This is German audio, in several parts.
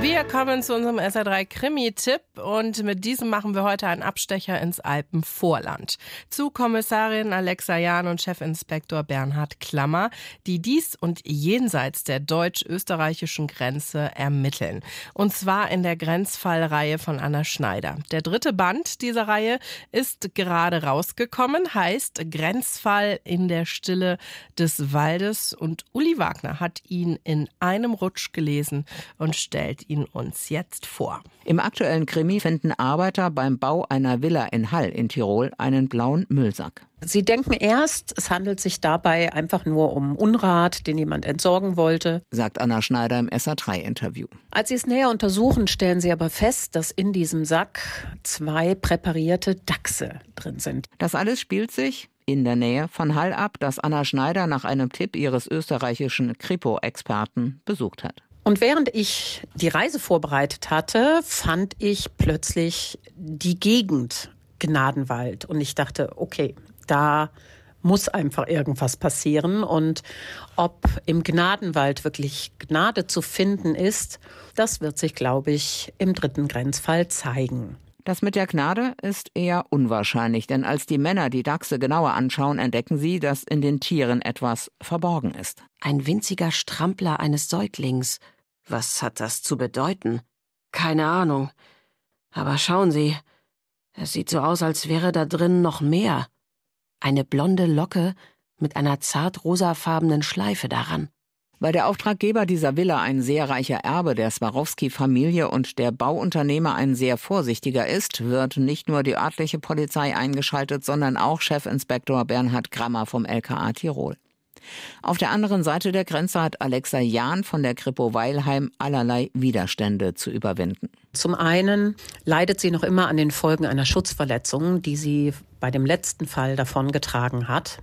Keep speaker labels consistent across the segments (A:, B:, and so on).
A: Wir kommen zu unserem SR3 Krimi-Tipp und mit diesem machen wir heute einen Abstecher ins Alpenvorland. Zu Kommissarin Alexa Jahn und Chefinspektor Bernhard Klammer, die dies und jenseits der deutsch-österreichischen Grenze ermitteln. Und zwar in der Grenzfallreihe von Anna Schneider. Der dritte Band dieser Reihe ist gerade rausgekommen, heißt Grenzfall in der Stille des Waldes und Uli Wagner hat ihn in einem Rutsch gelesen und stellt ihn uns jetzt vor.
B: Im aktuellen Krimi finden Arbeiter beim Bau einer Villa in Hall in Tirol einen blauen Müllsack.
C: Sie denken erst, es handelt sich dabei einfach nur um Unrat, den jemand entsorgen wollte,
B: sagt Anna Schneider im SA3-Interview.
C: Als Sie es näher untersuchen, stellen Sie aber fest, dass in diesem Sack zwei präparierte Dachse drin sind.
B: Das alles spielt sich in der Nähe von Hall ab, das Anna Schneider nach einem Tipp ihres österreichischen Kripo-Experten besucht hat.
C: Und während ich die Reise vorbereitet hatte, fand ich plötzlich die Gegend Gnadenwald. Und ich dachte, okay, da muss einfach irgendwas passieren. Und ob im Gnadenwald wirklich Gnade zu finden ist, das wird sich, glaube ich, im dritten Grenzfall zeigen.
B: Das mit der Gnade ist eher unwahrscheinlich, denn als die Männer die Dachse genauer anschauen, entdecken sie, dass in den Tieren etwas verborgen ist.
D: Ein winziger Strampler eines Säuglings, was hat das zu bedeuten? Keine Ahnung. Aber schauen Sie, es sieht so aus, als wäre da drin noch mehr. Eine blonde Locke mit einer zart rosafarbenen Schleife daran.
B: Weil der Auftraggeber dieser Villa ein sehr reicher Erbe der Swarovski-Familie und der Bauunternehmer ein sehr vorsichtiger ist, wird nicht nur die örtliche Polizei eingeschaltet, sondern auch Chefinspektor Bernhard Grammer vom LKA Tirol. Auf der anderen Seite der Grenze hat Alexa Jahn von der Kripo Weilheim allerlei Widerstände zu überwinden.
C: Zum einen leidet sie noch immer an den Folgen einer Schutzverletzung, die sie bei dem letzten Fall davongetragen hat.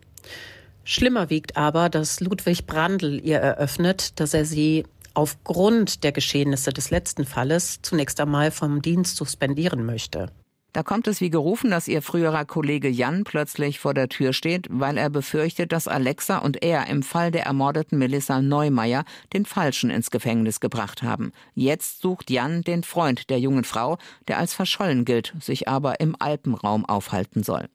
C: Schlimmer wiegt aber, dass Ludwig Brandl ihr eröffnet, dass er sie aufgrund der Geschehnisse des letzten Falles zunächst einmal vom Dienst suspendieren möchte.
B: Da kommt es wie gerufen, dass ihr früherer Kollege Jan plötzlich vor der Tür steht, weil er befürchtet, dass Alexa und er im Fall der ermordeten Melissa Neumeier den Falschen ins Gefängnis gebracht haben. Jetzt sucht Jan den Freund der jungen Frau, der als verschollen gilt, sich aber im Alpenraum aufhalten soll.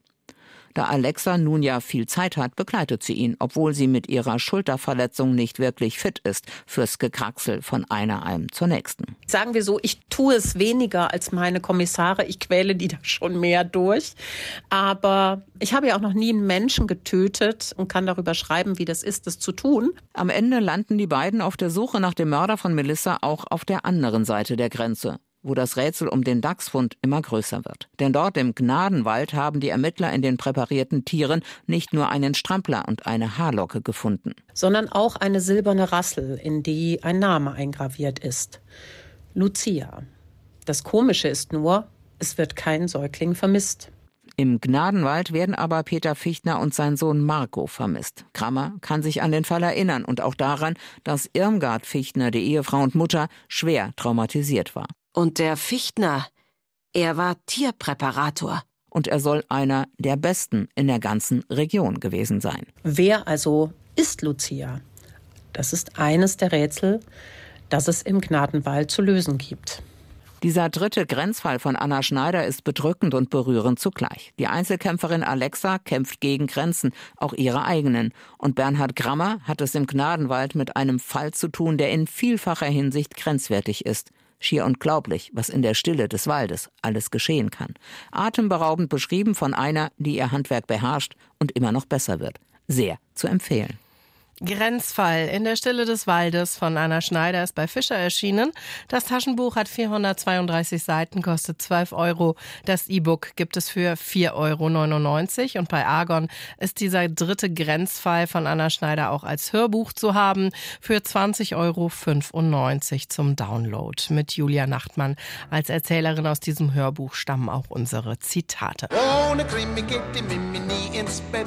B: Da Alexa nun ja viel Zeit hat, begleitet sie ihn, obwohl sie mit ihrer Schulterverletzung nicht wirklich fit ist fürs Gekraxel von einer Alm zur nächsten.
C: Sagen wir so, ich tue es weniger als meine Kommissare. Ich quäle die da schon mehr durch. Aber ich habe ja auch noch nie einen Menschen getötet und kann darüber schreiben, wie das ist, das zu tun.
B: Am Ende landen die beiden auf der Suche nach dem Mörder von Melissa auch auf der anderen Seite der Grenze wo das Rätsel um den Dachsfund immer größer wird. Denn dort im Gnadenwald haben die Ermittler in den präparierten Tieren nicht nur einen Strampler und eine Haarlocke gefunden,
C: sondern auch eine silberne Rassel, in die ein Name eingraviert ist. Lucia. Das Komische ist nur, es wird kein Säugling vermisst.
B: Im Gnadenwald werden aber Peter Fichtner und sein Sohn Marco vermisst. Krammer kann sich an den Fall erinnern und auch daran, dass Irmgard Fichtner, die Ehefrau und Mutter, schwer traumatisiert war.
D: Und der Fichtner, er war Tierpräparator.
B: Und er soll einer der besten in der ganzen Region gewesen sein.
C: Wer also ist Lucia? Das ist eines der Rätsel, das es im Gnadenwald zu lösen gibt.
B: Dieser dritte Grenzfall von Anna Schneider ist bedrückend und berührend zugleich. Die Einzelkämpferin Alexa kämpft gegen Grenzen, auch ihre eigenen. Und Bernhard Grammer hat es im Gnadenwald mit einem Fall zu tun, der in vielfacher Hinsicht grenzwertig ist. Schier unglaublich, was in der Stille des Waldes alles geschehen kann. Atemberaubend beschrieben von einer, die ihr Handwerk beherrscht und immer noch besser wird. Sehr zu empfehlen.
A: Grenzfall in der Stille des Waldes von Anna Schneider ist bei Fischer erschienen. Das Taschenbuch hat 432 Seiten, kostet 12 Euro. Das E-Book gibt es für 4,99 Euro. Und bei Argon ist dieser dritte Grenzfall von Anna Schneider auch als Hörbuch zu haben für 20,95 Euro zum Download. Mit Julia Nachtmann als Erzählerin aus diesem Hörbuch stammen auch unsere Zitate. Ohne Krimi geht die Mimi nie ins
E: Bett.